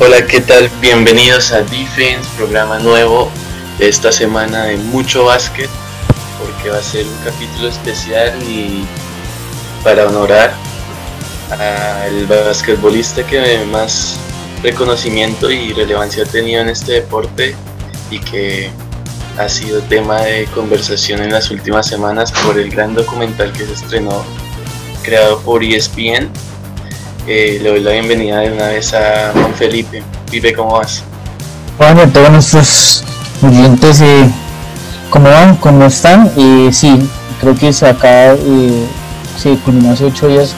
Hola, ¿qué tal? Bienvenidos a Defense, programa nuevo de esta semana de mucho básquet, porque va a ser un capítulo especial y para honorar al basquetbolista que más reconocimiento y relevancia ha tenido en este deporte y que ha sido tema de conversación en las últimas semanas por el gran documental que se estrenó creado por ESPN eh, le doy la bienvenida de una vez a Juan Felipe. Pipe, ¿cómo vas? Bueno, todos nuestros oyentes, eh, ¿cómo van? ¿Cómo están? Eh, sí, creo que se acá eh, se culminó hace ocho días,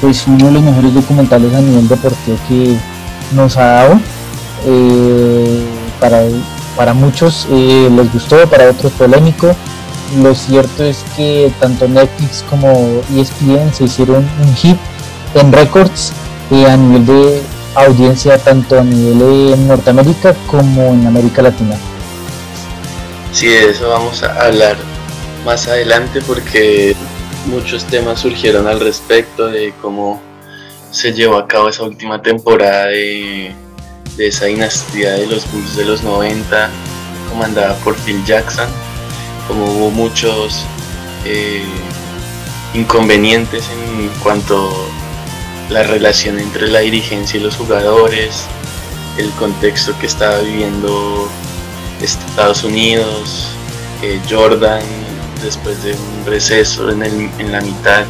pues uno de los mejores documentales a nivel deportivo que nos ha dado. para, para muchos les gustó, para otros polémico. Lo cierto es que tanto Netflix como ESPN se hicieron un hit en récords eh, a nivel de audiencia tanto a nivel en Norteamérica como en América Latina. Sí, de eso vamos a hablar más adelante porque muchos temas surgieron al respecto de cómo se llevó a cabo esa última temporada de, esa dinastía de los Bulls de los 90 comandada por Phil Jackson, como hubo muchos eh, inconvenientes en cuanto la relación entre la dirigencia y los jugadores, el contexto que estaba viviendo Estados Unidos, eh, Jordan después de un receso en, en la mitad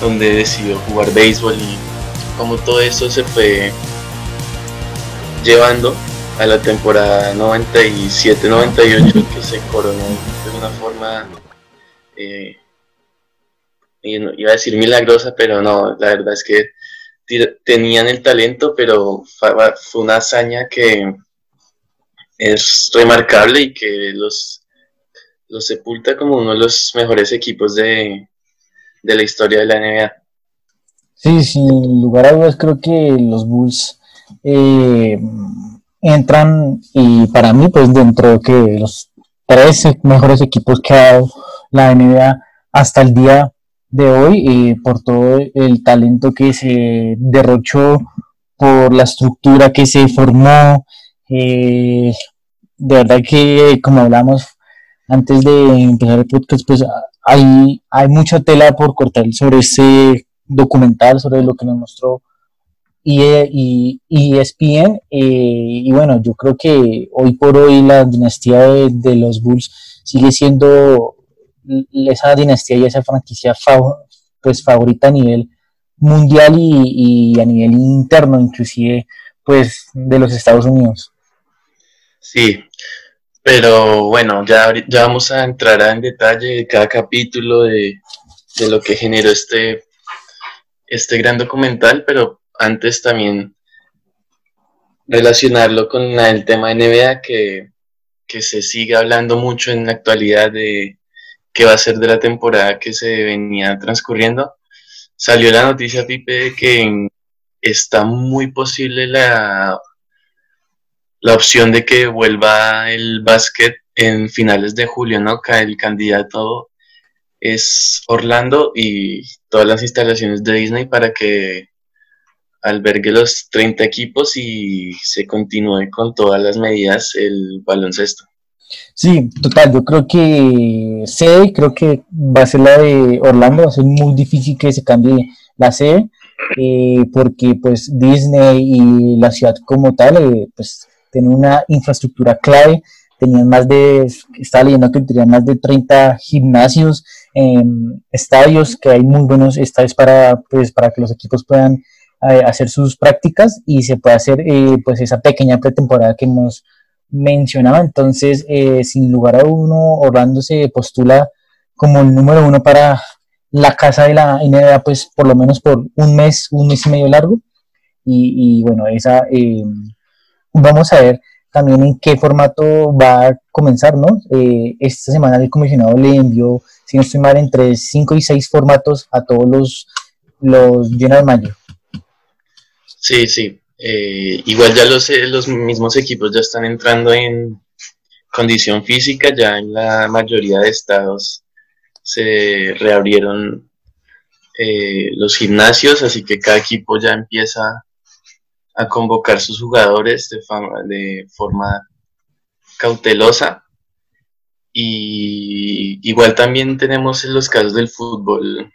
donde decidió jugar béisbol y como todo eso se fue llevando a la temporada 97-98 que se coronó de una forma eh, iba a decir milagrosa pero no la verdad es que tenían el talento, pero fue una hazaña que es remarcable y que los, los sepulta como uno de los mejores equipos de, la historia de la NBA. Sí, sin lugar a dudas creo que los Bulls eh, entran y para mí pues dentro de los tres mejores equipos que ha dado la NBA hasta el día de hoy por todo el talento que se derrochó, por la estructura que se formó. Eh, de verdad que, como hablamos antes de empezar el podcast, pues hay, hay mucha tela por cortar sobre ese documental, sobre lo que nos mostró y, y ESPN. Eh, y bueno, yo creo que hoy por hoy la dinastía de, de los Bulls sigue siendo esa dinastía y esa franquicia pues favorita a nivel mundial y, a nivel interno inclusive pues de los Estados Unidos. Sí, pero bueno, ya, ya vamos a entrar en detalle de cada capítulo de, lo que generó este, este gran documental, pero antes también relacionarlo con el tema de NBA que, que se sigue hablando mucho en la actualidad de, qué va a ser de la temporada que se venía transcurriendo. Salió la noticia, Pipe, de que está muy posible la, la opción de que vuelva el básquet en finales de julio, ¿no? El candidato es Orlando y todas las instalaciones de Disney para que albergue los 30 equipos y se continúe con todas las medidas el baloncesto. Sí, total, yo creo que sede, creo que va a ser la de Orlando, va a ser muy difícil que se cambie la sede, eh, porque pues Disney y la ciudad como tal, eh, pues tienen una infraestructura clave, tenían más de, estaba leyendo que tenían más de 30 gimnasios, em, estadios, que hay muy buenos estadios para, pues, para que los equipos puedan eh, hacer sus prácticas y se pueda hacer pues esa pequeña pretemporada que hemos mencionaba. Entonces, eh, sin lugar a uno, Orlando se postula como el número uno para la casa de la NBA, pues por lo menos por un mes, un mes y medio largo. Y, bueno, esa, eh, vamos a ver también en qué formato va a comenzar, ¿no? Eh, esta semana el comisionado le envió, si no estoy mal, entre 5 y 6 formatos a todos los, los General Manager. Sí, sí. Eh, igual ya los, eh, los mismos equipos ya están entrando en condición física, ya en la mayoría de estados se reabrieron los gimnasios, así que cada equipo ya empieza a convocar sus jugadores de, de forma cautelosa. Y igual también tenemos en los casos del fútbol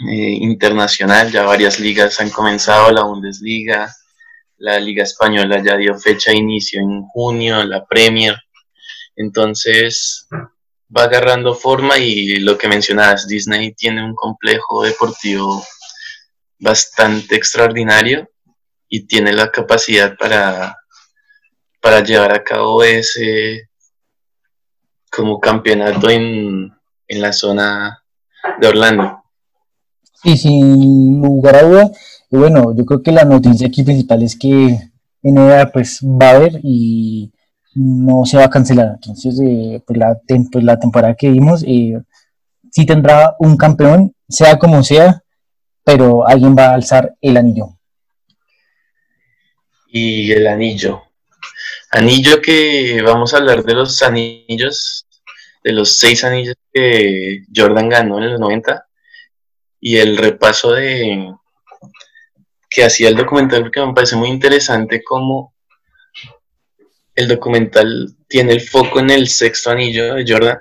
eh, internacional, ya varias ligas han comenzado, la Bundesliga, la Liga Española ya dio fecha de inicio en junio, la Premier. Entonces va agarrando forma y lo que mencionabas, Disney tiene un complejo deportivo bastante extraordinario y tiene la capacidad para, para llevar a cabo ese como campeonato en, la zona de Orlando. Sí, sin lugar a duda. Y bueno, yo creo que la noticia aquí principal es que NBA pues va a haber y no se va a cancelar. Entonces, eh, pues, la, pues, la temporada que vimos eh, sí tendrá un campeón, sea como sea, pero alguien va a alzar el anillo y el anillo. Anillo que vamos a hablar de los anillos, de los seis anillos que Jordan ganó en los 90 y el repaso de que hacía el documental porque me parece muy interesante cómo el documental tiene el foco en el sexto anillo de Jordan,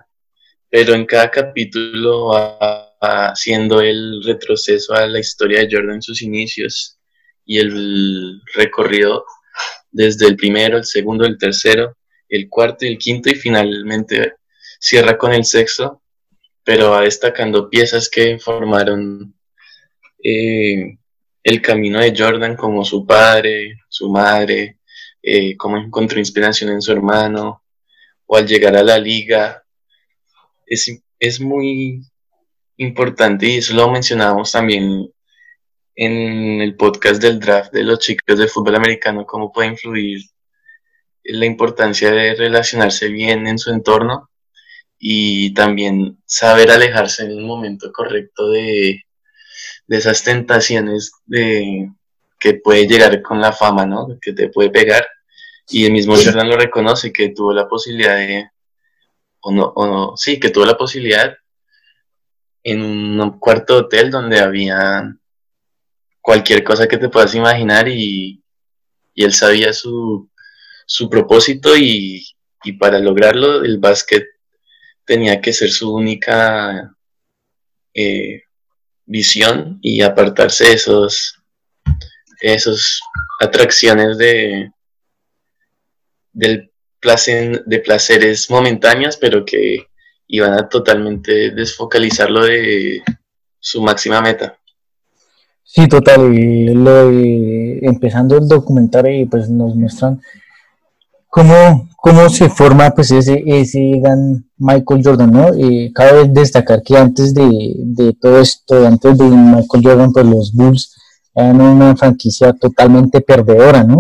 pero en cada capítulo va haciendo el retroceso a la historia de Jordan en sus inicios y el recorrido desde el primero, el segundo, el tercero, el cuarto y el quinto y finalmente cierra con el sexto, pero va destacando piezas que formaron eh, el camino de Jordan como su padre, su madre, eh, cómo encontró inspiración en su hermano o al llegar a la liga. Es, es muy importante y eso lo mencionábamos también en el podcast del draft de los chicos de fútbol americano, cómo puede influir la importancia de relacionarse bien en su entorno y también saber alejarse en el momento correcto de, esas tentaciones de, que puede llegar con la fama, ¿no? Que te puede pegar. Y el mismo Jordan lo reconoce, que tuvo la posibilidad de, o no, o no, sí, que tuvo la posibilidad en un cuarto hotel donde había cualquier cosa que te puedas imaginar y, él sabía su, propósito y, para lograrlo el básquet tenía que ser su única eh, visión y apartarse de esos, esos atracciones de, del placer, de placeres momentáneos, pero que iban a totalmente desfocalizarlo de su máxima meta. Sí, total. lo empezando el documental, y pues nos muestran cómo, cómo se forma pues ese, ese gran Michael Jordan, ¿no? Eh, cabe destacar que antes de, todo esto, antes de Michael Jordan, pues los Bulls eran una franquicia totalmente perdedora, ¿no?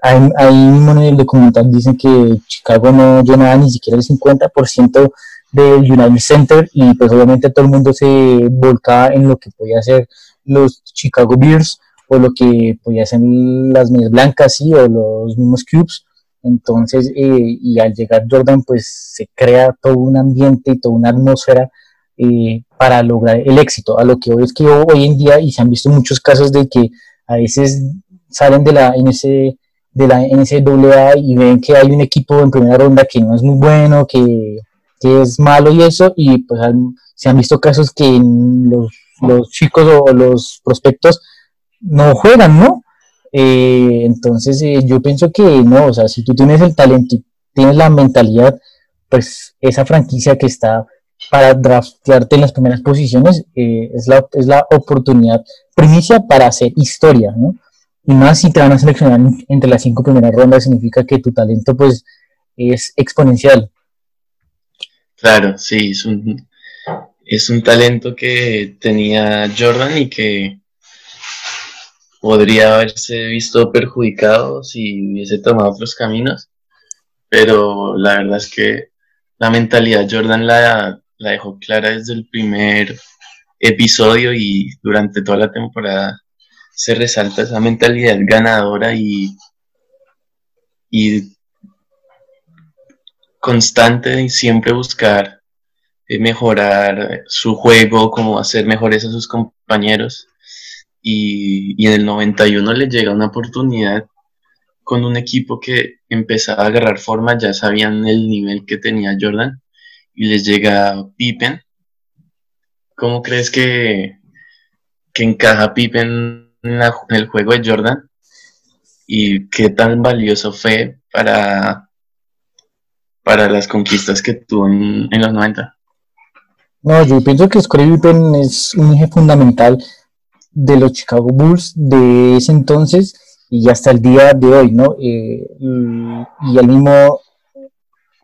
ahí, ahí mismo en el documental dicen que Chicago no llenaba ni siquiera el 50% del United Center y pues obviamente todo el mundo se volcaba en lo que podía hacer los Chicago Bears o lo que podía hacer las medias blancas sí, o los mismos Cubes entonces eh, y al llegar Jordan pues se crea todo un ambiente y toda una atmósfera eh, para lograr el éxito. A lo que hoy es que hoy en día y se han visto muchos casos de que a veces salen de la NC de la NCAA y ven que hay un equipo en primera ronda que no es muy bueno, que que es malo y eso, y pues se han visto casos que los, chicos o, los prospectos no juegan, ¿no? Eh, entonces eh, yo pienso que no, o sea, si tú tienes el talento y tienes la mentalidad, pues esa franquicia que está para draftearte en las primeras posiciones eh, es, la, es la oportunidad primicia para hacer historia, ¿no? Y más si te van a seleccionar entre las cinco primeras rondas, significa que tu talento pues es exponencial. Claro, sí, es un, es un talento que tenía Jordan y que podría haberse visto perjudicado si hubiese tomado otros caminos, pero la verdad es que la mentalidad Jordan la, la dejó clara desde el primer episodio y durante toda la temporada se resalta esa mentalidad ganadora y, y constante y siempre buscar eh, mejorar su juego, como hacer mejores a sus compañeros. Y, en el 91 le llega una oportunidad con un equipo que empezaba a agarrar forma, ya sabían el nivel que tenía Jordan, y les llega Pippen. ¿Cómo crees que, que encaja Pippen en, el juego de Jordan? ¿Y qué tan valioso fue para, para las conquistas que tuvo en, los 90? No, yo pienso que Scottie Pippen es un eje fundamental de los Chicago Bulls de ese entonces y hasta el día de hoy, ¿no? Eh, y el mismo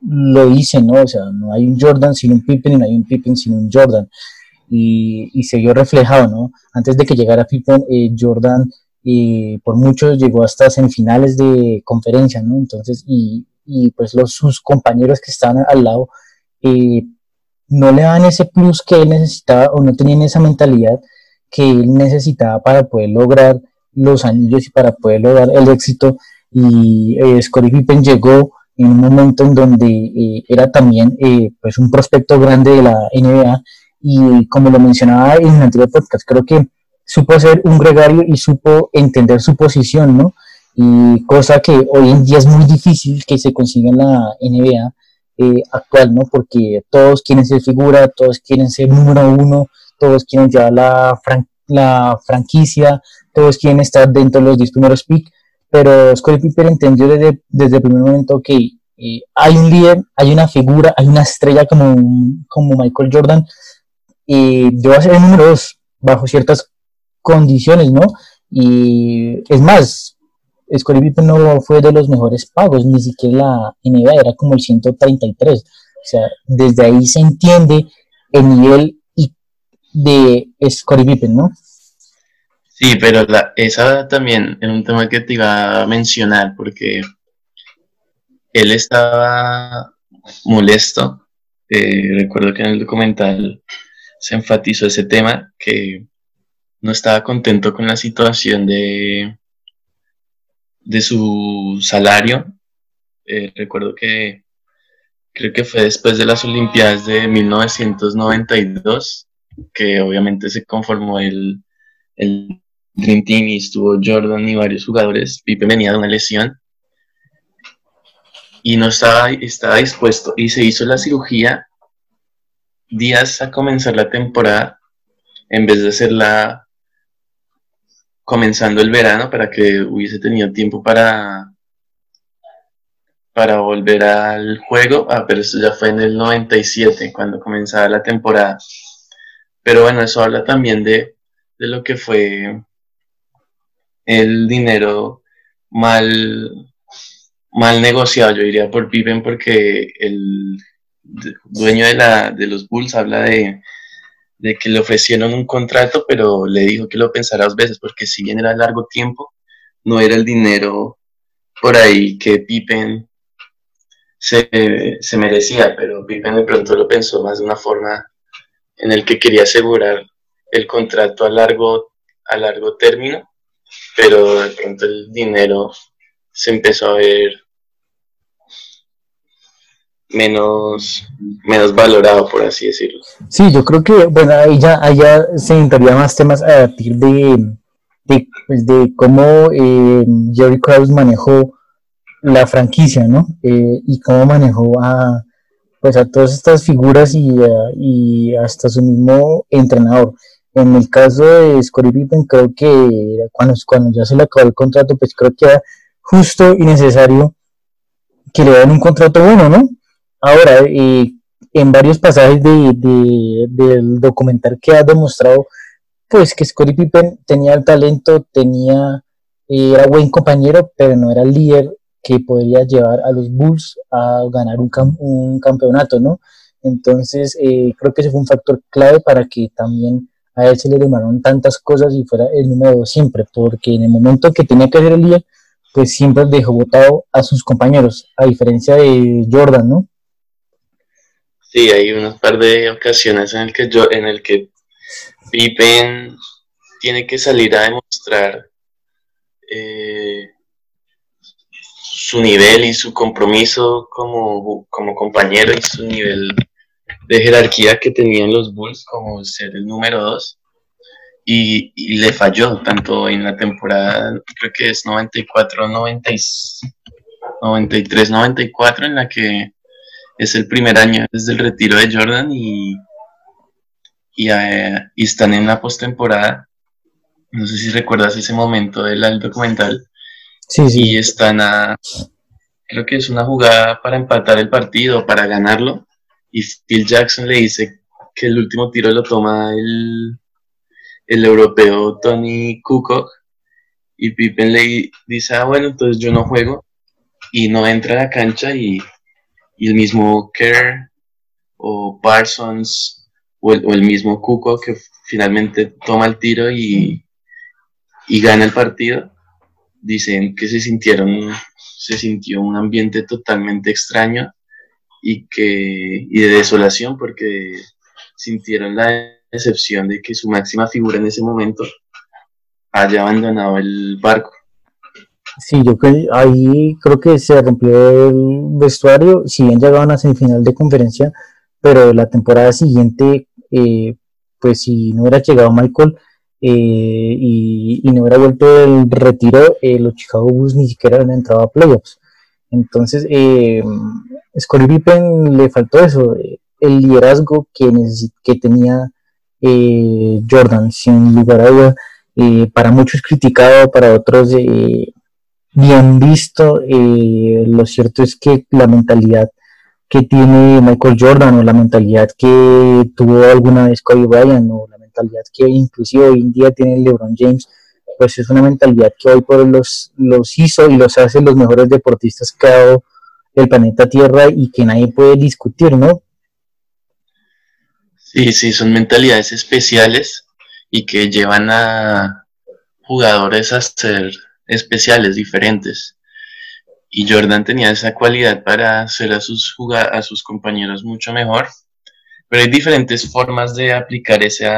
lo dice, ¿no? O sea, no hay un Jordan sin un Pippen y no hay un Pippen sin un Jordan. Y, y se vio reflejado, ¿no? Antes de que llegara Pippen, eh, Jordan eh, por mucho llegó hasta semifinales de conferencia, ¿no? Entonces, y, y pues los, sus compañeros que estaban al lado no le daban ese plus que él necesitaba o no tenían esa mentalidad que él necesitaba para poder lograr los anillos y para poder lograr el éxito. Y eh, Scottie Pippen llegó en un momento en donde eh, era también eh, pues un prospecto grande de la NBA y como lo mencionaba en el anterior podcast, creo que supo ser un gregario y supo entender su posición, ¿no? Y cosa que hoy en día es muy difícil que se consiga en la NBA eh, actual, ¿no? Porque todos quieren ser figura, todos quieren ser número uno, todos quieren llevar la, franquicia, todos quieren estar dentro de los 10 primeros picks, pero Scottie Pippen entendió desde, desde el primer momento que eh, hay un líder, hay una figura, hay una estrella como, como Michael Jordan, y yo ser el número 2 bajo ciertas condiciones, ¿no? Y es más, Scottie Pippen no fue de los mejores pagos, ni siquiera la NBA era como el 133. O sea, desde ahí se entiende el nivel de Scottie Pippen, ¿no? Sí, pero esa también es un tema que te iba a mencionar porque él estaba molesto. Eh, recuerdo que en el documental se enfatizó ese tema, que no estaba contento con la situación de, de su salario. Eh, recuerdo que creo que fue después de las Olimpiadas de 1992 que obviamente se conformó el, el Dream Team y estuvo Jordan y varios jugadores. Pipe venía de una lesión y no estaba, estaba dispuesto y se hizo la cirugía días a comenzar la temporada en vez de hacerla comenzando el verano para que hubiese tenido tiempo para para volver al juego, ah, pero eso ya fue en el 97 cuando comenzaba la temporada. Pero bueno, eso habla también de, de lo que fue el dinero mal, mal negociado, yo diría, por Pippen, porque el dueño de, la, de los Bulls habla de, de que le ofrecieron un contrato, pero le dijo que lo pensara dos veces, porque si bien era largo tiempo, no era el dinero por ahí que Pippen se, se merecía, pero Pippen de pronto lo pensó más de una forma en el que quería asegurar el contrato a largo, a largo término pero de pronto el dinero se empezó a ver menos, menos valorado, por así decirlo. Sí, yo creo que, bueno, ahí ya, se entraría más temas a partir de, de, pues de cómo eh, Jerry Krause manejó la franquicia, ¿no? Eh, y cómo manejó a, pues a todas estas figuras y, y hasta su mismo entrenador. En el caso de Scottie Pippen, creo que cuando, cuando ya se le acabó el contrato, pues creo que era justo y necesario que le den un contrato bueno, ¿no? Ahora, eh, en varios pasajes de, del documental que ha demostrado, pues que Scottie Pippen tenía el talento, tenía, era buen compañero, pero no era el líder que podría llevar a los Bulls a ganar un, un campeonato, ¿no? Entonces, eh, creo que ese fue un factor clave para que también a él se le demandaron tantas cosas y fuera el número dos siempre, porque en el momento que tenía que hacer el día, pues siempre dejó votado a sus compañeros, a diferencia de Jordan, ¿no? Sí, hay unas par de ocasiones en el que yo, en el que Pippen tiene que salir a demostrar eh, su nivel y su compromiso como, como compañero y su nivel de jerarquía que tenían los Bulls como ser el número dos. Y, le falló tanto en la temporada, creo que es 94, 93, 94 en la que es el primer año desde el retiro de Jordan y, y, eh, están en la postemporada. No sé si recuerdas ese momento del documental. Sí, sí. Y están a, creo que es una jugada para empatar el partido, para ganarlo y Phil Jackson le dice que el último tiro lo toma el, el europeo Tony Kukoc y Pippen le dice, ah, bueno, entonces yo no juego y no entra a la cancha y, el mismo Kerr o Parsons o el, mismo Kukoc que finalmente toma el tiro y, y gana el partido, dicen que se sintieron, se sintió un ambiente totalmente extraño y, que, y de desolación porque sintieron la decepción de que su máxima figura en ese momento haya abandonado el barco. Sí, yo creo ahí creo que se rompió el vestuario, si bien llegaban a semifinal de conferencia, pero la temporada siguiente, eh, pues si no hubiera llegado Michael eh, y, no hubiera vuelto el retiro, eh, los Chicago Bulls ni siquiera habían entrado a playoffs. Entonces, eh, Scottie Pippen le faltó eso, el liderazgo que, que tenía eh, Jordan, sin lugar a duda, eh, para muchos criticado, para otros eh, bien visto. lo cierto es que la mentalidad que tiene Michael Jordan o la mentalidad que tuvo alguna vez Kobe Bryant o la mentalidad que inclusive hoy en día tiene LeBron James, pues es una mentalidad que hoy por los, los hizo y los hace los mejores deportistas que ha dado el planeta Tierra y que nadie puede discutir, ¿no? Sí, sí, son mentalidades especiales y que llevan a jugadores a ser especiales, diferentes. Y Jordan tenía esa cualidad para hacer a sus, a sus compañeros mucho mejor. Pero hay diferentes formas de aplicar ese,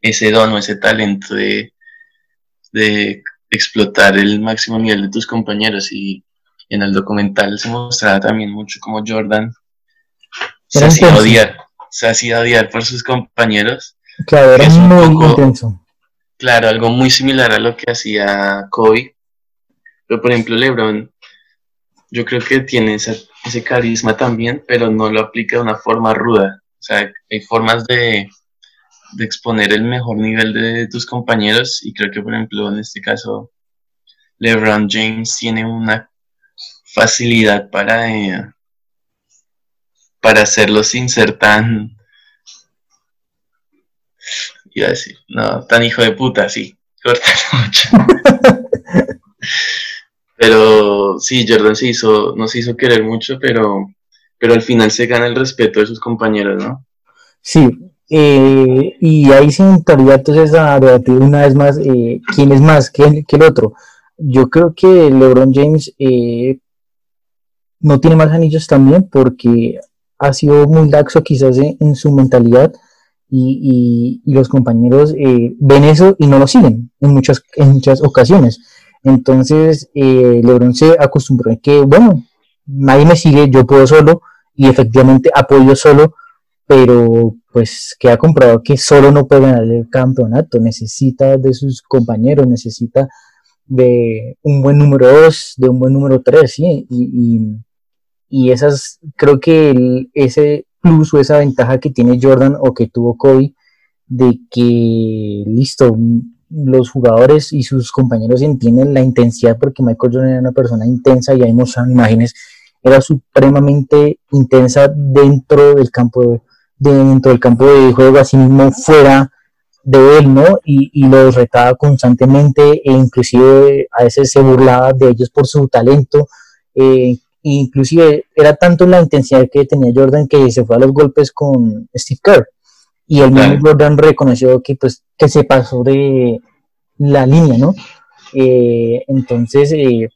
ese don o ese talento de, de explotar el máximo nivel de tus compañeros y en el documental se mostraba también mucho como Jordan se hacía odiar, se hacía odiar por sus compañeros. Claro, era muy intenso. Claro, algo muy similar a lo que hacía Kobe. Pero por ejemplo LeBron, yo creo que tiene ese carisma también, pero no lo aplica de una forma ruda. O sea, hay formas de, de exponer el mejor nivel de tus compañeros y creo que por ejemplo en este caso LeBron James tiene una facilidad para eh, para hacerlo sin ser tan iba a decir. No tan hijo de puta sí. Corta mucho pero sí Jordan se hizo no se hizo querer mucho pero pero al final se gana el respeto de sus compañeros no sí eh, y ahí se entraría entonces a debatir una vez más eh, quién es más que, el otro. Yo creo que LeBron James eh, no tiene más anillos también porque ha sido muy laxo quizás en, su mentalidad y, los compañeros ven eso y no lo siguen en muchas, en muchas ocasiones. Entonces LeBron se acostumbró a que, bueno, nadie me sigue, yo puedo solo y efectivamente apoyo solo pero pues queda comprobado que solo no puede ganar el campeonato, necesita de sus compañeros, necesita de un buen número 2, de un buen número 3, ¿sí? Y, y, esas, creo que ese plus o esa ventaja que tiene Jordan o que tuvo Kobe, de que, listo, los jugadores y sus compañeros entienden la intensidad, porque Michael Jordan era una persona intensa y ahí nos imágenes, era supremamente intensa dentro del campo de dentro del campo de juego, así mismo fuera de él, ¿no? Y, y los retaba constantemente e inclusive a veces se burlaba de ellos por su talento. Eh, inclusive era tanto la intensidad que tenía Jordan que se fue a los golpes con Steve Kerr. y el mismo Jordan reconoció que pues que se pasó de la línea, ¿no? Eh, entonces, eh,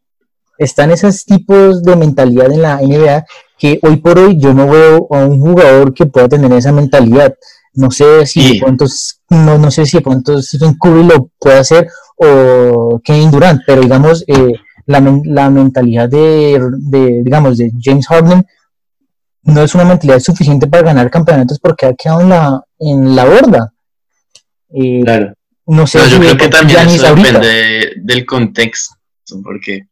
están esos tipos de mentalidad en la NBA que hoy por hoy yo no veo a un jugador que pueda tener esa mentalidad. No sé si de pronto, no, no sé si de pronto Stephen Curry lo puede hacer o Kevin Durant, pero digamos, eh, la, la, mentalidad de, de, digamos, de James Harden no es una mentalidad suficiente para ganar campeonatos porque ha quedado en la, en la borda. Eh, claro. No sé yo creo que también eso depende del contexto, porque,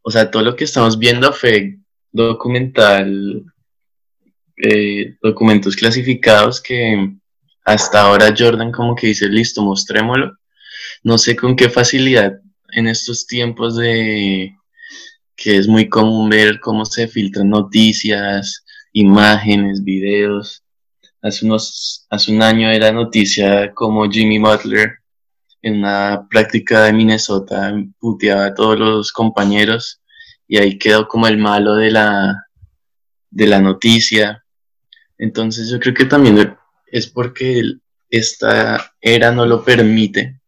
o sea, todo lo que estamos viendo fue documental, eh, documentos clasificados que hasta ahora Jordan como que dice, listo, mostrémoslo. No sé con qué facilidad en estos tiempos de que es muy común ver cómo se filtran noticias, imágenes, videos. Hace, unos, hace un año era noticia como Jimmy Butler en una práctica de Minnesota puteaba a todos los compañeros y ahí quedó como el malo de la, de la noticia. Entonces yo creo que también es porque esta era no lo permite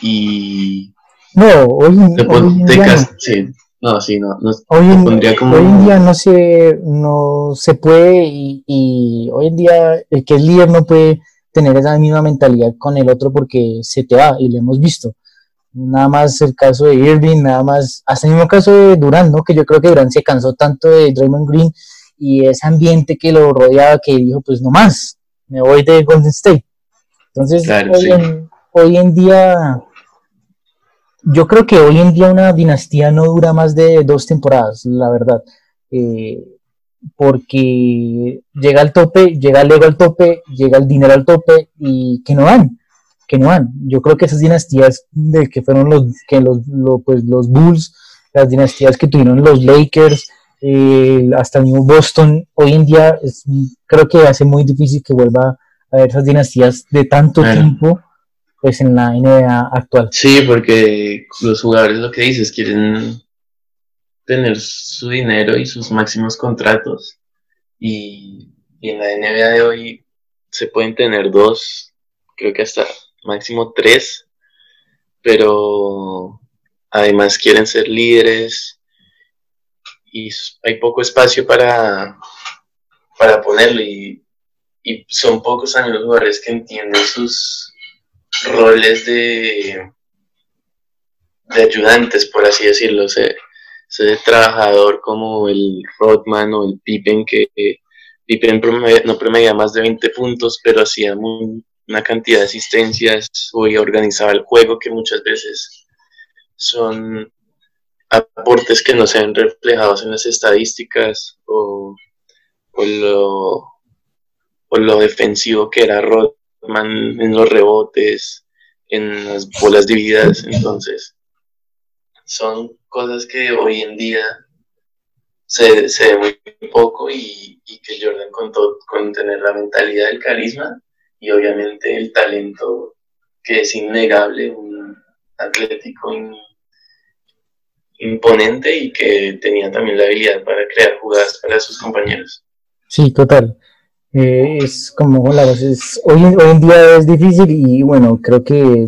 y no, hoy, hoy no, sí, no. hoy, en, día no se, no se puede y, hoy en día el que es líder no puede tener esa misma mentalidad con el otro porque se te va y lo hemos visto. Nada más el caso de Irving, nada más, hasta el mismo caso de Durant, ¿no? Que yo creo que Durant se cansó tanto de Draymond Green y ese ambiente que lo rodeaba que dijo, pues no más, me voy de Golden State. Entonces, hoy, en, hoy en día yo creo que hoy en día una dinastía no dura más de dos temporadas, la verdad. Eh, porque llega al tope, llega el ego al tope, llega el dinero al tope y que no van, que no van. Yo creo que esas dinastías de que fueron los, que los, pues, los Bulls, las dinastías que tuvieron los Lakers, eh, hasta el mismo Boston, hoy en día es, creo que hace muy difícil que vuelva a haber esas dinastías de tanto tiempo pues en la NBA actual. Sí, porque los jugadores lo que dices, quieren tener su dinero y sus máximos contratos. Y, en la NBA de hoy se pueden tener dos, creo que hasta máximo tres, pero además quieren ser líderes y hay poco espacio para, para ponerlo y, y son pocos años los jugadores que entienden sus roles de, de ayudantes, por así decirlo, ese, trabajador como el Rodman o el Pippen, que Pippen no promedia más de 20 puntos, pero hacía una cantidad de asistencias y organizaba el juego que muchas veces son aportes que no se ven reflejados en las estadísticas o, o, lo, o lo defensivo que era Rodman en los rebotes, en las bolas divididas, entonces son cosas que hoy en día se, se ve muy poco y, que Jordan contó con tener la mentalidad del carisma y obviamente el talento que es innegable, un atlético imponente y que tenía también la habilidad para crear jugadas para sus compañeros. Sí, total. Eh, es como la es, hoy, hoy en día es difícil y bueno, creo que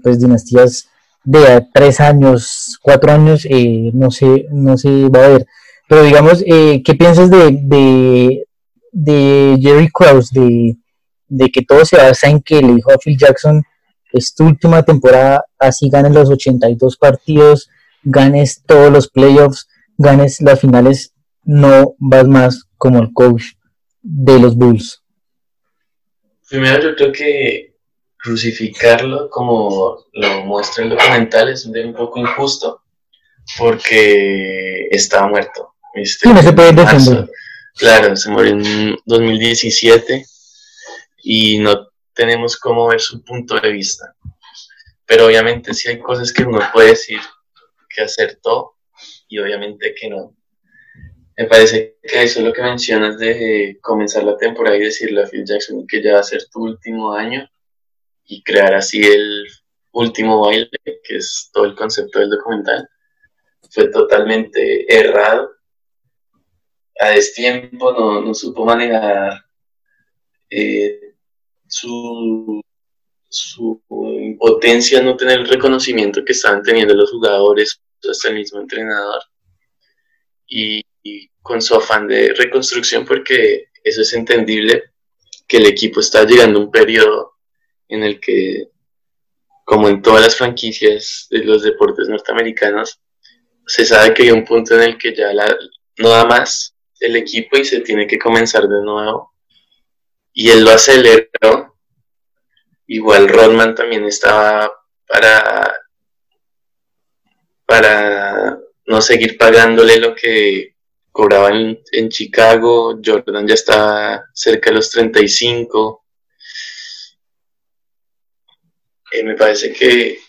pues, dinastías de tres años, cuatro años, eh, no, se, no se va a ver. Pero digamos, eh, ¿qué piensas de, de, de Jerry Krause, de, de, que todo se basa en que le dijo a Phil Jackson, es tu última temporada, así ganes los 82 partidos, ganes todos los playoffs, ganes las finales, no vas más como el coach de los Bulls? Primero yo creo que crucificarlo como lo muestra el documental es un poco injusto porque estaba muerto. Sí, no se puede defender. Claro, se murió en 2017 y no tenemos cómo ver su punto de vista. Pero obviamente sí hay cosas que uno puede decir que acertó y obviamente que no. Me parece que eso es lo que mencionas de comenzar la temporada y decirle a Phil Jackson que ya va a ser tu último año y crear así el último baile, que es todo el concepto del documental, fue totalmente errado. A destiempo no, no supo manejar eh, su, su impotencia no tener el reconocimiento que estaban teniendo los jugadores, hasta el mismo entrenador, y, con su afán de reconstrucción, porque eso es entendible, que el equipo está llegando a un periodo en el que, como en todas las franquicias de los deportes norteamericanos, se sabe que hay un punto en el que ya la, no da más el equipo y se tiene que comenzar de nuevo. Y él lo aceleró. Igual Rodman también estaba para, para no seguir pagándole lo que cobraba en, Chicago. Jordan ya estaba cerca de los 35. Eh, me parece que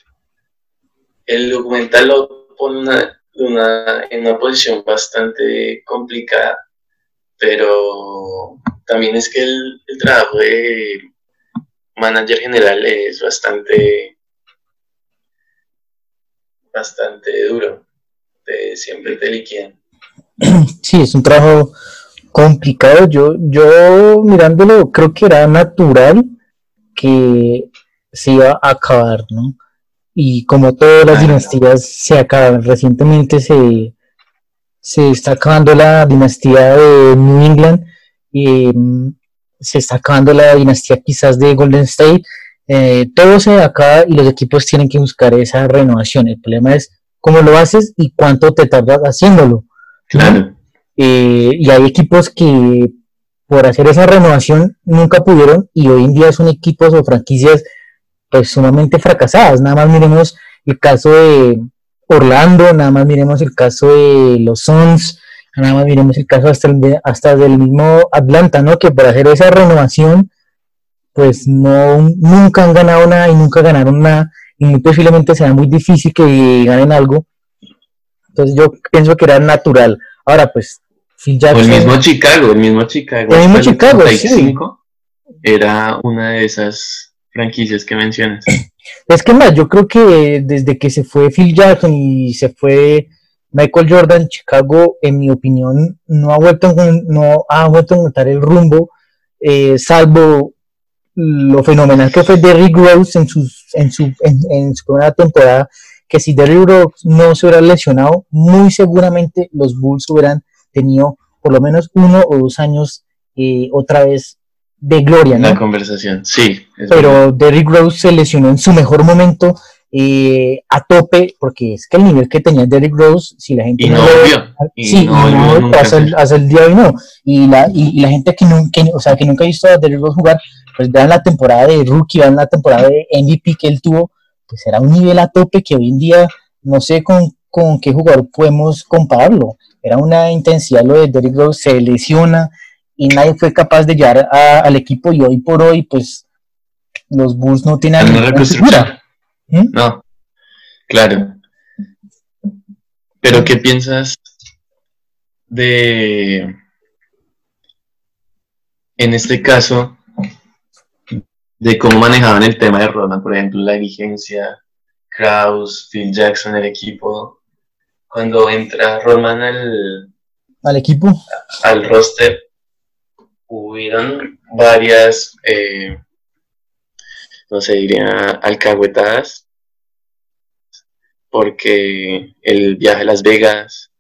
el documental lo pone en una posición bastante complicada, pero también es que el, trabajo de manager general es bastante bastante duro, siempre te liquidan. Sí, es un trabajo complicado. Yo, yo mirándolo, creo que era natural que se iba a acabar, ¿no? y como todas las dinastías se acaban, recientemente se, se está acabando la dinastía de New England, y, mm, se está acabando la dinastía quizás de Golden State, eh, todo se acaba y los equipos tienen que buscar esa renovación. El problema es cómo lo haces y cuánto te tardas haciéndolo. Claro. Eh, y hay equipos que por hacer esa renovación nunca pudieron y hoy en día son equipos o franquicias pues sumamente fracasadas. Nada más miremos el caso de Orlando, nada más miremos el caso de los Suns, nada más miremos el caso hasta, el hasta del mismo Atlanta, ¿no? Que para hacer esa renovación, pues no, nunca han ganado nada y nunca ganaron nada y muy posiblemente sea muy difícil que ganen algo. Entonces yo pienso que era natural. Ahora pues, Phil Jackson... el mismo Chicago, el mismo Chicago. El mismo Chicago, sí. Era una de esas franquicias que mencionas. Es que más, yo creo que desde que se fue Phil Jackson y se fue Michael Jordan, Chicago, en mi opinión, no ha vuelto, no ha vuelto a encontrar el rumbo, eh, salvo lo fenomenal que fue Derrick Rose en, sus, en, su, en, su primera temporada, que si Derrick Rose no se hubiera lesionado, muy seguramente los Bulls hubieran tenido por lo menos uno o dos años eh, otra vez de gloria, ¿no? La conversación, sí. Pero Derrick Rose se lesionó en su mejor momento eh, a tope, porque es que el nivel que tenía Derrick Rose, si la gente y no, vio, sí, no, hasta, el, día de hoy no, y la, y, la gente que, nunca, o sea, que nunca ha visto a Derrick Rose jugar, pues vean la temporada de rookie, vean la temporada de MVP que él tuvo, pues era un nivel a tope que hoy en día no sé con, con qué jugador podemos compararlo, era una intensidad lo de Derrick Rose, se lesiona, y nadie fue capaz de llegar al equipo y hoy por hoy pues los Bulls no tienen ninguna ¿Mm? No, claro. Pero ¿qué piensas de, en este caso, de cómo manejaban el tema de Rodman, por ejemplo, la dirigencia, Kraus, Phil Jackson, el equipo, cuando entra Rodman al, al equipo, al roster, hubieron varias, eh, no sé, diría alcahuetadas, porque el viaje a Las Vegas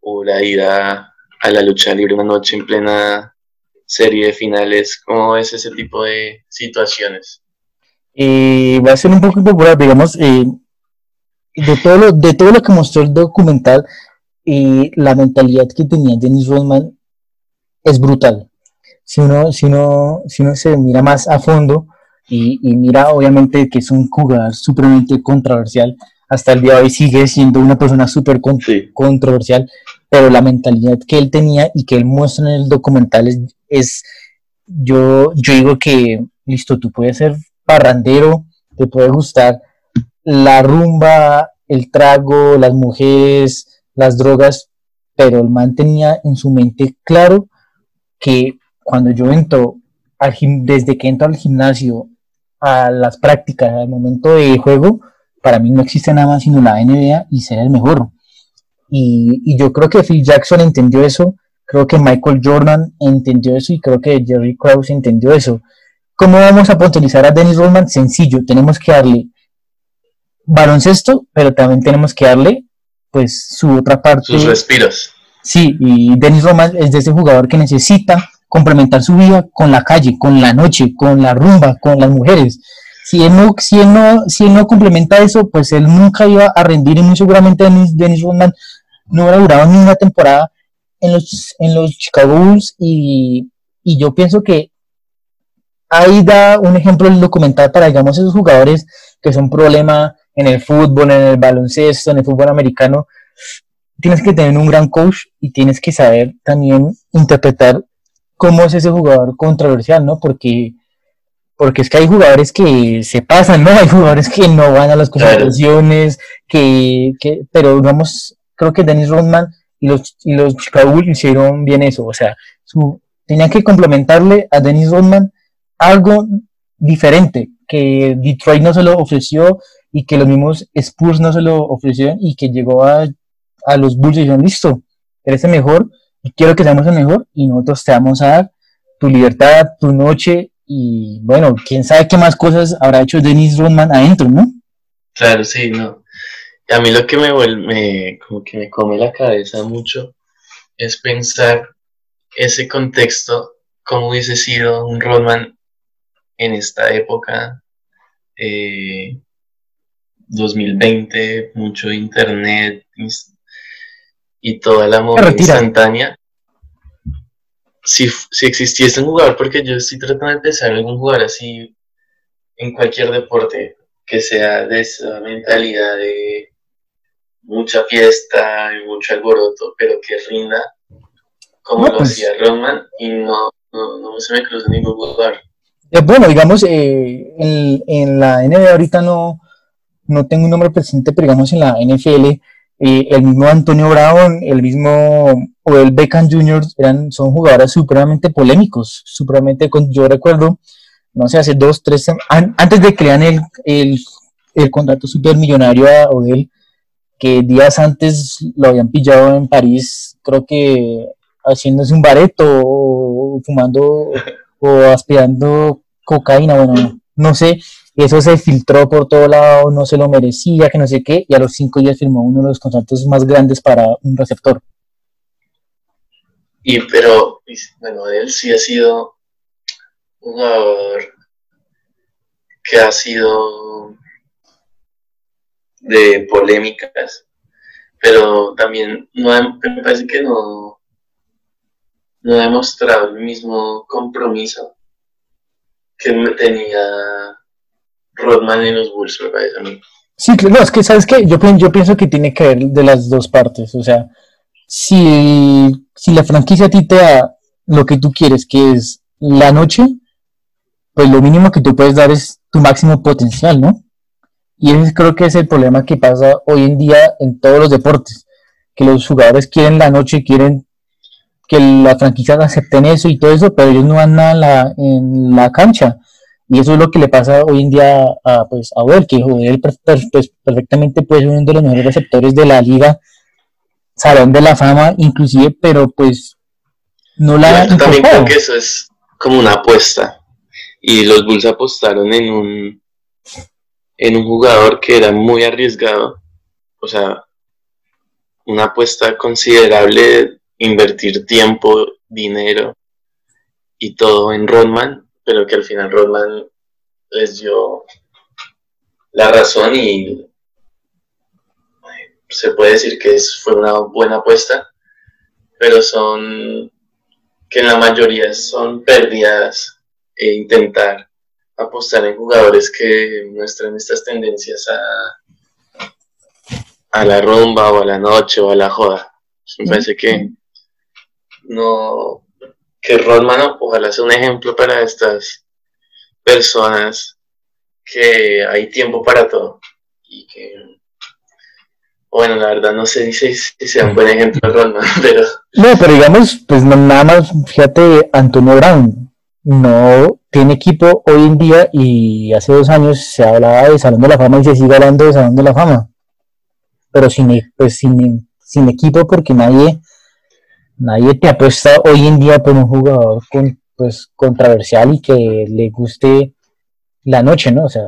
o la ida a la lucha libre una noche en plena serie de finales, ¿cómo es ese tipo de situaciones? Eh, va a ser un poco popular, digamos, eh, de, todo lo, de todo lo que mostró el documental, y la mentalidad que tenía Dennis Rodman es brutal. Si uno, si uno, si uno se mira más a fondo y, mira obviamente que es un jugador supremamente controversial, hasta el día de hoy sigue siendo una persona súper controversial, pero la mentalidad que él tenía y que él muestra en el documental es, yo, yo digo que, listo, tú puedes ser parrandero, te puede gustar la rumba, el trago, las mujeres, las drogas, pero el man tenía en su mente claro que cuando yo entro al desde que entro al gimnasio a las prácticas, al momento de juego, para mí no existe nada más sino la NBA y ser el mejor. Y, yo creo que Phil Jackson entendió eso, creo que Michael Jordan entendió eso y creo que Jerry Krause entendió eso. ¿Cómo vamos a potenciar a Dennis Rodman? Sencillo, tenemos que darle baloncesto, pero también tenemos que darle pues su otra parte. Sus respiros. Sí, y Dennis Rodman es de ese jugador que necesita complementar su vida con la calle, con la noche, con la rumba, con las mujeres. Si él no, si él no, si él no complementa eso, pues él nunca iba a rendir y muy seguramente Dennis, Dennis Rodman no hubiera durado ni una temporada en los, en los Chicago Bulls y, y yo pienso que ahí da un ejemplo el documental para, digamos, esos jugadores que son problema en el fútbol, en el baloncesto, en el fútbol americano. Tienes que tener un gran coach y tienes que saber también interpretar cómo es ese jugador controversial, ¿no? Porque, porque es que hay jugadores que se pasan, ¿no? Hay jugadores que no van a las concentraciones, que, que, pero digamos, creo que Dennis Rodman y los, y los Chicago Bulls hicieron bien eso, o sea, su, tenían que complementarle a Dennis Rodman algo diferente que Detroit no se lo ofreció y que los mismos Spurs no se lo ofrecieron y que llegó a, a los Bulls y dijeron, listo, eres el mejor y quiero que seamos el mejor y nosotros te vamos a dar tu libertad, tu noche y bueno, quién sabe qué más cosas habrá hecho Dennis Rodman adentro, ¿no? Claro, sí, no. A mí lo que me vuelve, como que me come la cabeza mucho es pensar ese contexto, cómo hubiese sido un Rodman en esta época, 2020, eh, mucho internet y toda la moda instantánea. Si, si, existiese un jugador, porque yo estoy tratando de pensar en algún jugador así en cualquier deporte, que sea de esa mentalidad de mucha fiesta y mucho alboroto, pero que rinda, como lo pues hacía Roman, y no, no, no se me cruza ningún jugador. Eh, bueno, digamos, eh, en, la NBA ahorita no, no tengo un nombre presente, pero digamos en la NFL, eh, el mismo Antonio Brown, el mismo Odell Beckham Jr. Eran, son jugadores supremamente polémicos, supremamente, yo recuerdo, no sé, hace dos, tres, antes de que le el, el, el contrato supermillonario a Odell, que días antes lo habían pillado en París, creo que haciéndose un bareto o fumando o aspirando cocaína, bueno, no sé, eso se filtró por todo lado, no se lo merecía, que no sé qué, y a los cinco días firmó uno de los contratos más grandes para un receptor. Y pero, bueno, él sí ha sido un jugador que ha sido de polémicas, pero también no me parece que no no ha demostrado el mismo compromiso que tenía Rodman en los Bulls, me parece a mí. Sí, no, es que, ¿sabes qué? Yo, yo pienso que tiene que ver de las dos partes. O sea, si, si la franquicia a ti te da lo que tú quieres, que es la noche, pues lo mínimo que tú puedes dar es tu máximo potencial, ¿no? Y ese creo que es el problema que pasa hoy en día en todos los deportes, que los jugadores quieren la noche, quieren que las franquicias acepten eso y todo eso, pero ellos no van nada en la, en la cancha. Y eso es lo que le pasa hoy en día a, pues, a Odell, que Odell pues, perfectamente puede ser uno de los mejores receptores de la liga, salón de la fama inclusive, pero pues no la... Yo también creo que eso es como una apuesta. Y los Bulls apostaron en un, en un jugador que era muy arriesgado. O sea, una apuesta considerable invertir tiempo, dinero y todo en Rodman, pero que al final Rodman les dio la razón y se puede decir que fue una buena apuesta, pero son que en la mayoría son pérdidas e intentar apostar en jugadores que muestran estas tendencias a, a la rumba o a la noche o a la joda. Me parece que no que Rodman ojalá sea un ejemplo para estas personas que hay tiempo para todo y que bueno la verdad no sé si, sea un buen ejemplo Rodman pero no pero digamos pues nada más fíjate Antonio Brown no tiene equipo hoy en día y hace dos años se hablaba de Salón de la Fama y se sigue hablando de Salón de la Fama pero sin pues sin, sin equipo porque nadie Nadie te apuesta hoy en día por un jugador con pues controversial y que le guste la noche, ¿no? O sea,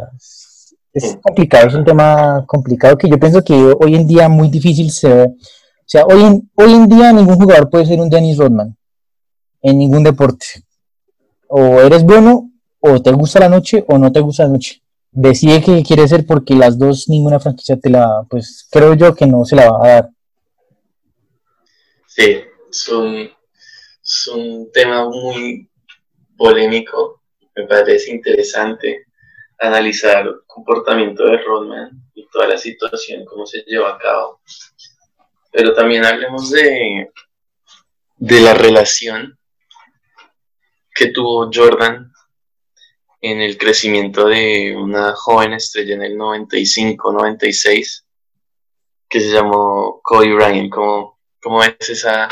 es complicado, es un tema complicado que yo pienso que hoy en día muy difícil se ve. O sea, hoy en, hoy en día ningún jugador puede ser un Dennis Rodman en ningún deporte. O eres bueno, o te gusta la noche, o no te gusta la noche. Decide que quiere ser porque las dos, ninguna franquicia te la, pues creo yo que no se la va a dar. Sí, es un, es un tema muy polémico, me parece interesante analizar el comportamiento de Rodman y toda la situación, cómo se lleva a cabo. Pero también hablemos de, de la relación que tuvo Jordan en el crecimiento de una joven estrella en el 95-96 que se llamó Kobe Bryant. ¿Cómo, cómo ves esa,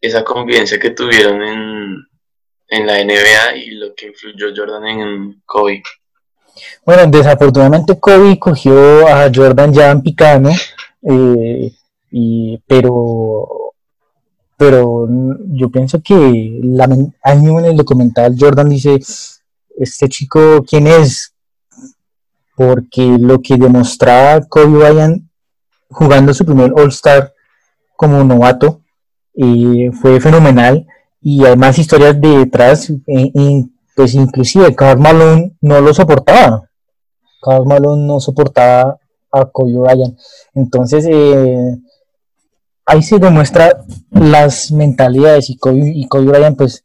esa convivencia que tuvieron en, en la NBA y lo que influyó Jordan en Kobe. Bueno, desafortunadamente Kobe cogió a Jordan ya en picano, eh, y, pero, pero yo pienso que la, mismo en el documental Jordan dice, este chico, ¿quién es? Porque lo que demostraba Kobe Bryant jugando su primer All-Star como novato eh, fue fenomenal. Y hay más historias detrás, eh, pues inclusive Carl Malone no lo soportaba, Carl Malone no soportaba a Kobe Bryant, entonces eh, ahí se demuestra las mentalidades y Kobe, y Kobe Bryant pues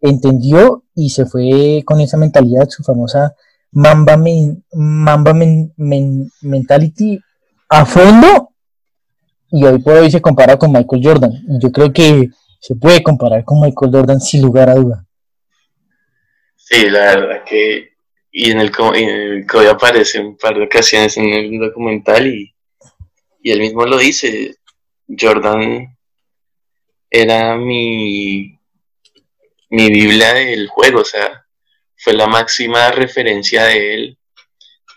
entendió y se fue con esa mentalidad, su famosa Mamba, Mamba Mentality a fondo y hoy por hoy se compara con Michael Jordan. Yo creo que se puede comparar con Michael Jordan sin lugar a duda. Sí, la verdad que y en el, en aparece un par de ocasiones en el documental y, y él mismo lo dice, Jordan era mi, mi Biblia del juego, o sea, fue la máxima referencia de él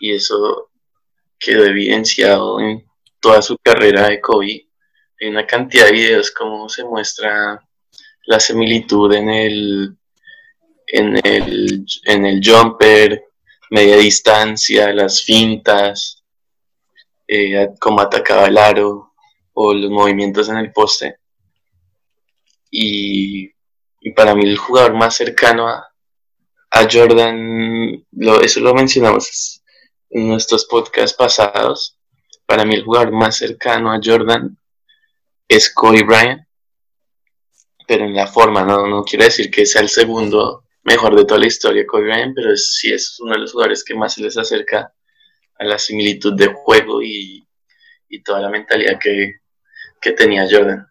y eso quedó evidenciado en toda su carrera de Kobe. Hay una cantidad de videos como se muestra la similitud en el, en el, en el jumper, media distancia, las fintas, eh, cómo atacaba el aro o los movimientos en el poste. Y, para mí el jugador más cercano a, Jordan, lo, eso lo mencionamos en nuestros podcasts pasados, para mí el jugador más cercano a Jordan es Kobe Bryant, pero en la forma, no, no quiero decir que sea el segundo mejor de toda la historia Kobe Bryant, pero sí es uno de los jugadores que más se les acerca a la similitud de juego y, toda la mentalidad que, tenía Jordan.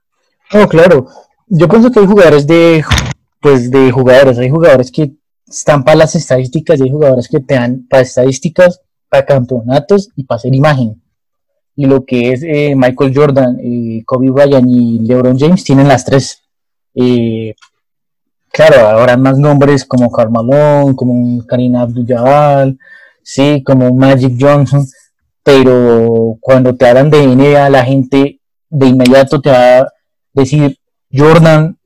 Oh, claro. Yo pienso que hay jugadores de, pues, de jugadores, hay jugadores que están para las estadísticas y hay jugadores que te dan para estadísticas, para campeonatos y para hacer imagen y lo que es eh, Michael Jordan, eh, Kobe Bryant y LeBron James tienen las tres. Eh, claro, ahora más nombres como Carmalón, como Karina Abdul-Jabbar, sí, como Magic Johnson, pero cuando te hablan de NBA, la gente de inmediato te va a decir Jordan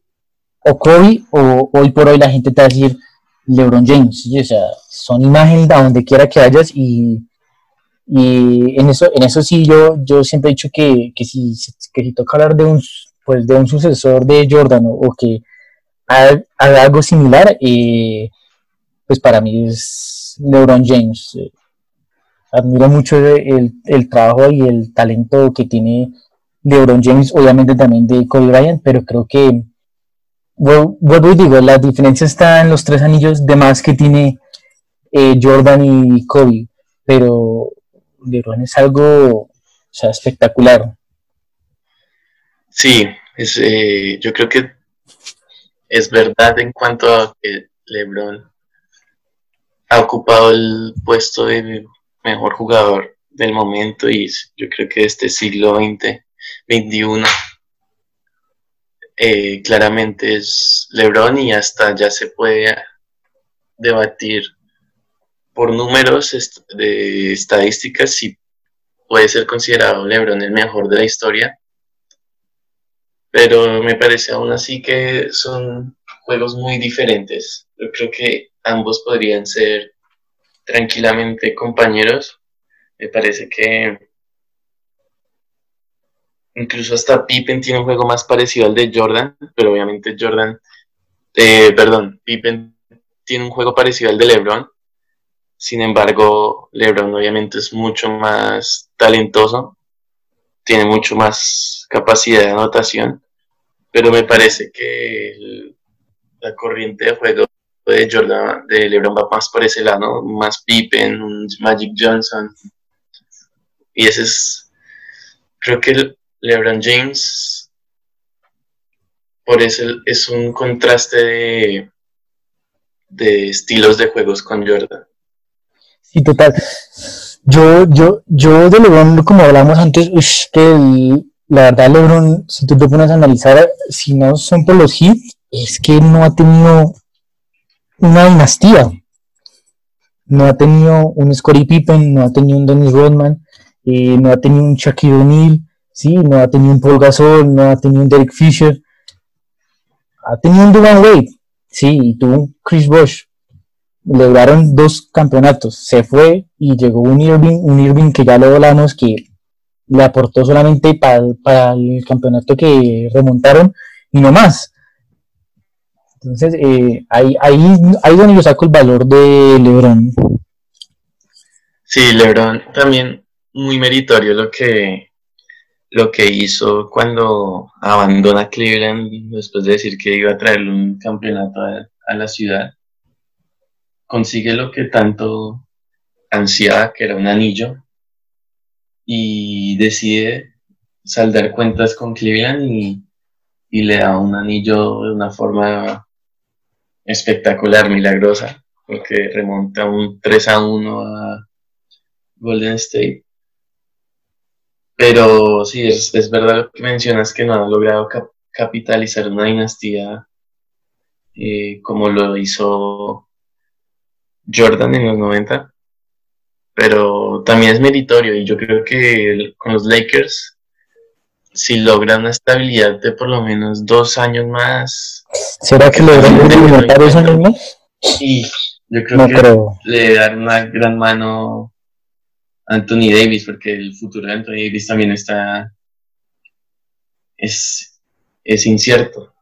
o Kobe, o hoy por hoy la gente te va a decir LeBron James. O sea, son imágenes a donde quiera que vayas y y en eso, en eso sí, yo, yo siempre he dicho que, que, si, que si toca hablar de un, pues, de un sucesor de Jordan o, que haga, algo similar, eh, pues para mí es LeBron James. Eh, admiro mucho el, el, trabajo y el talento que tiene LeBron James, obviamente también de Kobe Bryant, pero creo que, vuelvo y digo, la diferencia está en los tres anillos de más que tiene eh, Jordan y Kobe, pero LeBron es algo espectacular. Sí, eh, yo creo que es verdad en cuanto a que LeBron ha ocupado el puesto de mejor jugador del momento y yo creo que este siglo XX, XXI, eh, claramente es LeBron y hasta ya se puede debatir por números de estadísticas, sí puede ser considerado LeBron el mejor de la historia, pero me parece aún así que son juegos muy diferentes. Yo creo que ambos podrían ser tranquilamente compañeros. Me parece que incluso hasta Pippen tiene un juego más parecido al de Jordan, pero obviamente Jordan, eh, perdón, Pippen tiene un juego parecido al de LeBron. Sin embargo, LeBron obviamente es mucho más talentoso, tiene mucho más capacidad de anotación, pero me parece que la corriente de juego de Jordan, de LeBron va más por ese lado, más Pippen, Magic Johnson. Y ese es, creo que LeBron James, por eso es un contraste de, estilos de juegos con Jordan. Sí, total. Yo, yo, yo de LeBron, como hablamos antes, que la verdad LeBron, si tú te pones a analizar, si no son por los hits, es que no ha tenido una dinastía. No ha tenido un Scottie Pippen, no ha tenido un Dennis Rodman, eh, no ha tenido un Shaquille O'Neal, ¿sí? no ha tenido un Paul Gasol, no ha tenido un Derek Fisher, ha tenido un Duran Wade, sí, y tuvo un Chris Bosh. Lograron dos campeonatos, se fue y llegó un Irving, un Irving que ya lo hablamos que le aportó solamente para, el campeonato que remontaron y no más. Entonces, eh, ahí, ahí, ahí donde yo saco el valor de LeBron. Sí, LeBron también muy meritorio lo que, lo que hizo cuando abandona Cleveland después de decir que iba a traer un campeonato a, la ciudad. Consigue lo que tanto ansiaba, que era un anillo, y decide saldar cuentas con Cleveland y, y le da un anillo de una forma espectacular, milagrosa, porque remonta un 3 a 1 a Golden State. Pero sí, es, verdad lo que mencionas que no ha logrado capitalizar una dinastía eh, como lo hizo Jordan en los 90. Pero también es meritorio y yo creo que con los Lakers si logra una estabilidad de por lo menos dos años más. ¿Será que logran dos años más? Sí, yo creo que le dar una gran mano Anthony Davis, porque el futuro de Anthony Davis también está. es, es incierto.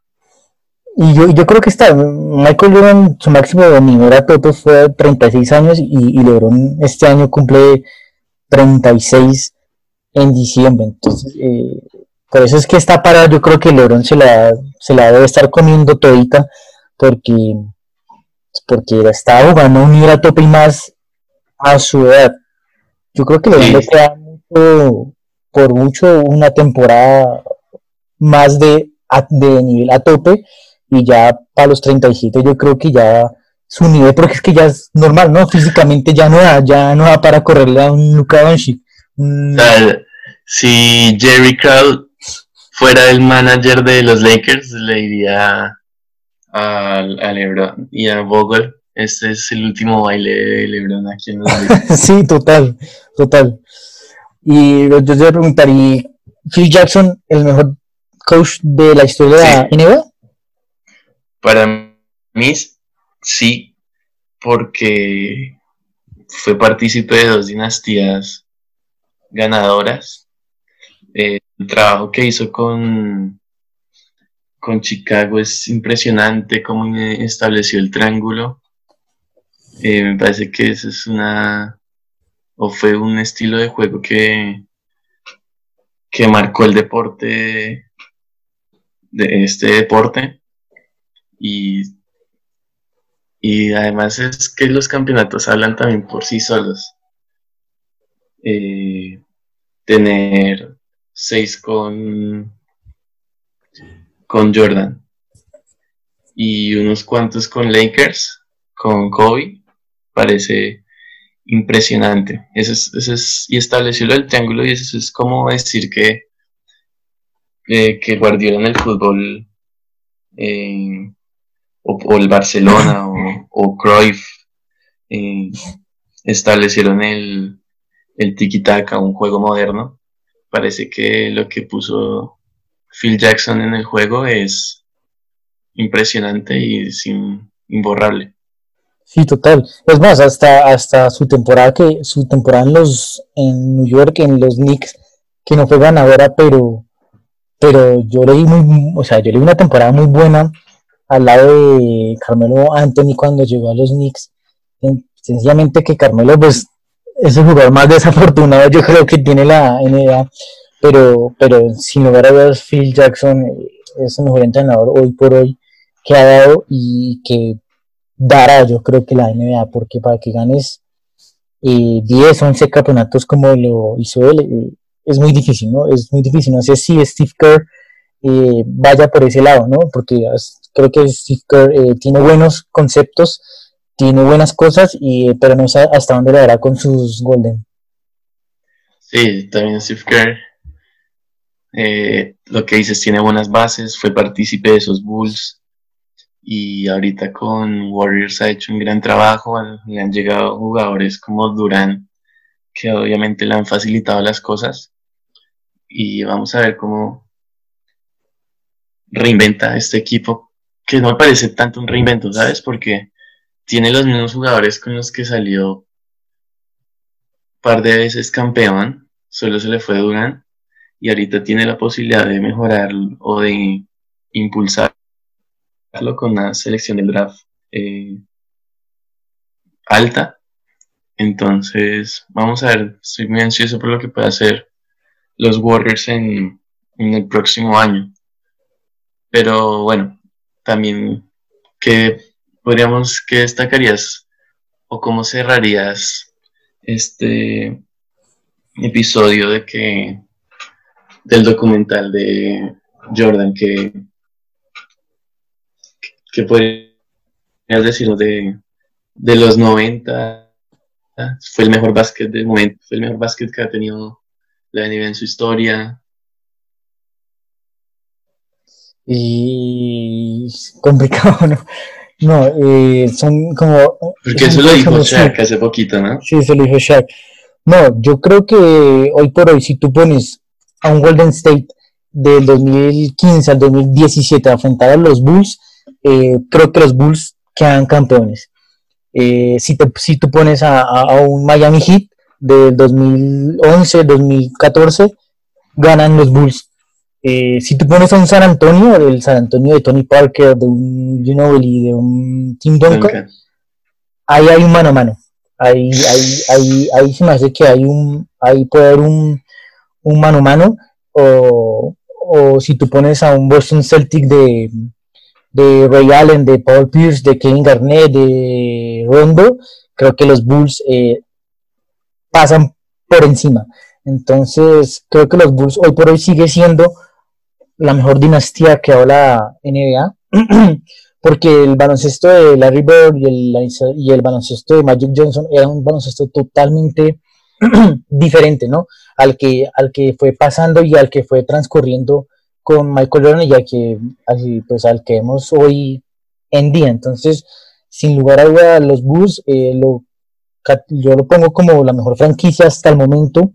Y yo, yo creo que está, Michael Jordan, su máximo a tope fue 36 años y, y LeBron este año cumple 36 en diciembre. Entonces, eh, por eso es que esta parada yo creo que LeBron se la, se la debe estar comiendo todita porque, porque estaba jugando un nivel a tope y más a su edad. Yo creo que le queda mucho, por mucho una temporada más de, de nivel a tope y ya para los 37 yo creo que ya su nivel, porque es que ya es normal, ¿no? Físicamente ya no da, ya no da para correrle a un Luka Doncic. Si Jerry Crowd fuera el manager de los Lakers, le diría a, LeBron y a Vogel. Este es el último baile de LeBron aquí en Lakers. sí, total, total. Y yo te voy a preguntar, ¿y Phil Jackson el mejor coach de la historia de la NBA? Para mí, sí, porque fue partícipe de dos dinastías ganadoras. Eh, el trabajo que hizo con, con Chicago es impresionante, cómo estableció el triángulo. Eh, me parece que eso es una, o fue un estilo de juego que, que marcó el deporte, de este deporte. Y, y además es que los campeonatos hablan también por sí solos. Eh, tener 6 con, con Jordan y unos cuantos con Lakers, con Kobe, parece impresionante. Eso es, y estableció el triángulo y eso es como decir que, eh, que Guardiola en el fútbol eh, o, el Barcelona o, o Cruyff eh, establecieron el, el tiki-taka, un juego moderno parece que lo que puso Phil Jackson en el juego es impresionante y sin imborrable. Sí, total. Es más, hasta, hasta su temporada que su temporada en los en New York, en los Knicks, que no fue ganadora, pero pero yo leí muy, o sea, yo leí una temporada muy buena al lado de Carmelo Anthony cuando llegó a los Knicks. Sencillamente que Carmelo, pues, es el jugador más desafortunado, yo creo que tiene la NBA, pero, pero sin lugar a dudas, Phil Jackson es el mejor entrenador hoy por hoy que ha dado y que dará, yo creo que la NBA, porque para que ganes eh, 10, 11 campeonatos como lo hizo él, eh, es muy difícil, ¿no? Es muy difícil. No sé si Steve Kerr eh, vaya por ese lado, ¿no? Porque creo que Steve Kerr eh, tiene buenos conceptos, tiene buenas cosas, y, pero no sé hasta dónde le dará con sus Golden. Sí, también Steve Kerr. lo que dices, tiene buenas bases, fue partícipe de esos Bulls y ahorita con Warriors ha hecho un gran trabajo, le han llegado jugadores como Durán, que obviamente le han facilitado las cosas y vamos a ver cómo reinventa este equipo, que no me parece tanto un reinvento, ¿sabes? Porque tiene los mismos jugadores con los que salió un par de veces campeón, solo se le fue Durán y ahorita tiene la posibilidad de mejorar o de impulsar con una selección del draft eh, alta. Entonces, vamos a ver, estoy muy ansioso por lo que pueda hacer los Warriors en, el próximo año. Pero bueno, también, ¿qué podríamos, qué destacarías o cómo cerrarías este episodio de que del documental de Jordan que ¿Qué podrías decirnos de, de los 90? Fue el mejor básquet del momento, fue el mejor básquet que ha tenido la NBA en su historia. Y complicado, ¿no? No, eh, son como... Porque eso lo dijo Shaq hace poquito, ¿no? Sí, eso lo dijo Shaq. No, yo creo que hoy por hoy, si tú pones a un Golden State del 2015 al 2017 a enfrentar a los Bulls, eh, creo que los Bulls quedan campeones. Eh, si, si tú pones a, un Miami Heat del 2011, 2014, ganan los Bulls. Eh, si tú pones a un San Antonio, el San Antonio de Tony Parker, de un Ginobili, de un Tim Duncan, ahí hay un mano a mano. Ahí, ahí, ahí, ahí se me hace que hay un, ahí puede haber un, un mano a mano. O, o si tú pones a un Boston Celtic de, de Ray Allen, de Paul Pierce, de Kevin Garnett, de Rondo, creo que los Bulls eh, pasan por encima. Entonces, creo que los Bulls hoy por hoy sigue siendo la mejor dinastía que ha la NBA, porque el baloncesto de Larry Bird y el, y el baloncesto de Magic Johnson era un baloncesto totalmente diferente, ¿no? Al que, al que fue pasando y al que fue transcurriendo con Michael Jordan ya que así pues al que vemos hoy en día. Entonces, sin lugar a dudas, los Bulls eh, lo, yo lo pongo como la mejor franquicia hasta el momento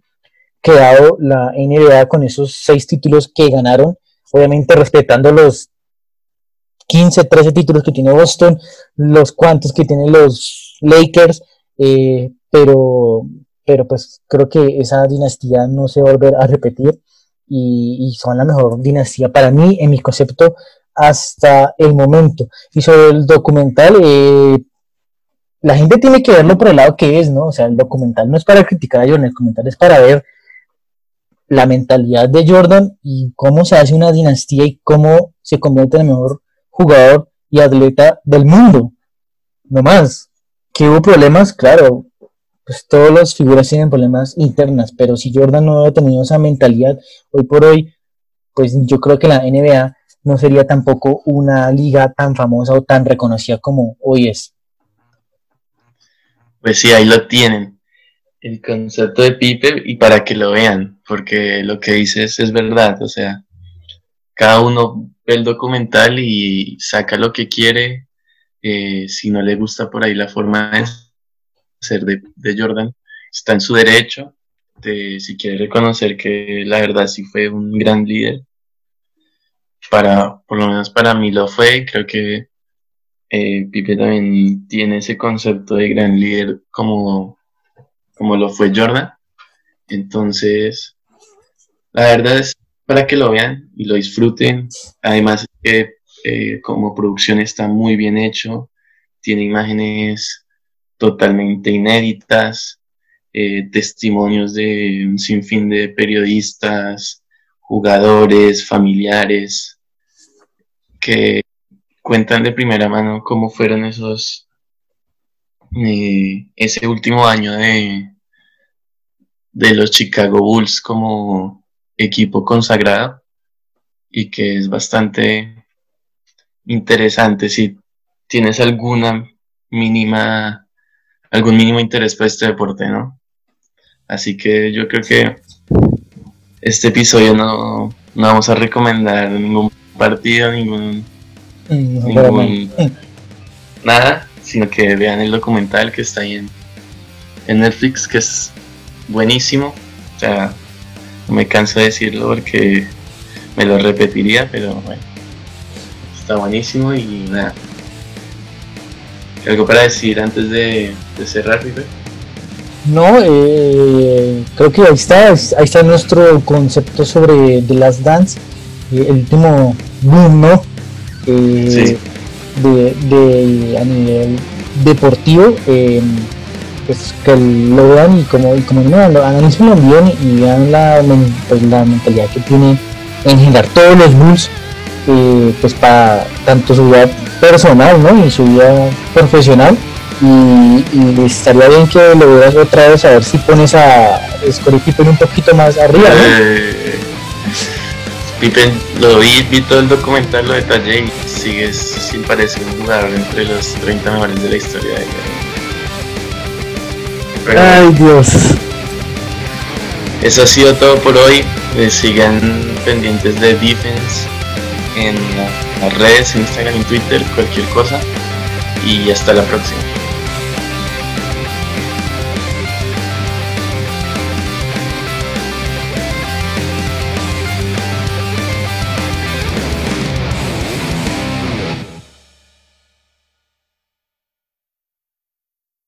que la NBA con esos seis títulos que ganaron, obviamente respetando los 15, 13 títulos que tiene Boston, los cuantos que tienen los Lakers, eh, pero, pero pues creo que esa dinastía no se va a volver a repetir y, son la mejor dinastía para mí, en mi concepto, hasta el momento. Y sobre el documental, eh, la gente tiene que verlo por el lado que es, ¿no? O sea, el documental no es para criticar a Jordan, el documental es para ver la mentalidad de Jordan y cómo se hace una dinastía y cómo se convierte en el mejor jugador y atleta del mundo. No más. Que hubo problemas, claro, pues todas las figuras tienen problemas internas, pero si Jordan no hubiera tenido esa mentalidad, hoy por hoy, pues yo creo que la NBA no sería tampoco una liga tan famosa o tan reconocida como hoy es. Pues sí, ahí lo tienen, el concepto de Pipe y para que lo vean, porque lo que dices es verdad, o sea, cada uno ve el documental y saca lo que quiere, eh, si no le gusta por ahí la forma de ser de, Jordan, está en su derecho, de, si quiere reconocer que la verdad sí fue un gran líder. para, por lo menos para mí lo fue, creo que eh, Pipe también tiene ese concepto de gran líder como, como lo fue Jordan. Entonces, la verdad es para que lo vean y lo disfruten. Además, eh, como producción está muy bien hecho, tiene imágenes totalmente inéditas, eh, testimonios de un sinfín de periodistas, jugadores, familiares, que cuentan de primera mano cómo fueron esos, eh, ese último año de, de los Chicago Bulls como equipo consagrado y que es bastante interesante. Si tienes alguna mínima algún mínimo interés por este deporte, ¿no? Así que yo creo que este episodio no, vamos a recomendar ningún partido, ningún, ningún nada, sino que vean el documental que está ahí en, en Netflix, que es buenísimo. O sea, no me canso de decirlo porque me lo repetiría, pero bueno, está buenísimo y nada. ¿Algo para decir antes de, cerrar, River? No, eh, creo que ahí está, ahí está nuestro concepto sobre The Last Dance, eh, el último boom, ¿no? Eh, de, a nivel deportivo, pues que lo vean y como, y como no, analicen bien y vean la, pues, la mentalidad que tiene en generar todos los bulls, pues para tanto su vida personal, ¿no? Y su vida profesional y, estaría bien que lo veas otra vez a ver si pones a Scottie Pippen un poquito más arriba. ¿no? Eh, Pippen, lo vi, vi todo el documental, lo detallé y sigues sin parecer un jugador entre los 30 mejores de la historia. Ay Dios. Eso ha sido todo por hoy. Eh, sigan pendientes de Defense en las redes, Instagram y Twitter, cualquier cosa. Y hasta la próxima.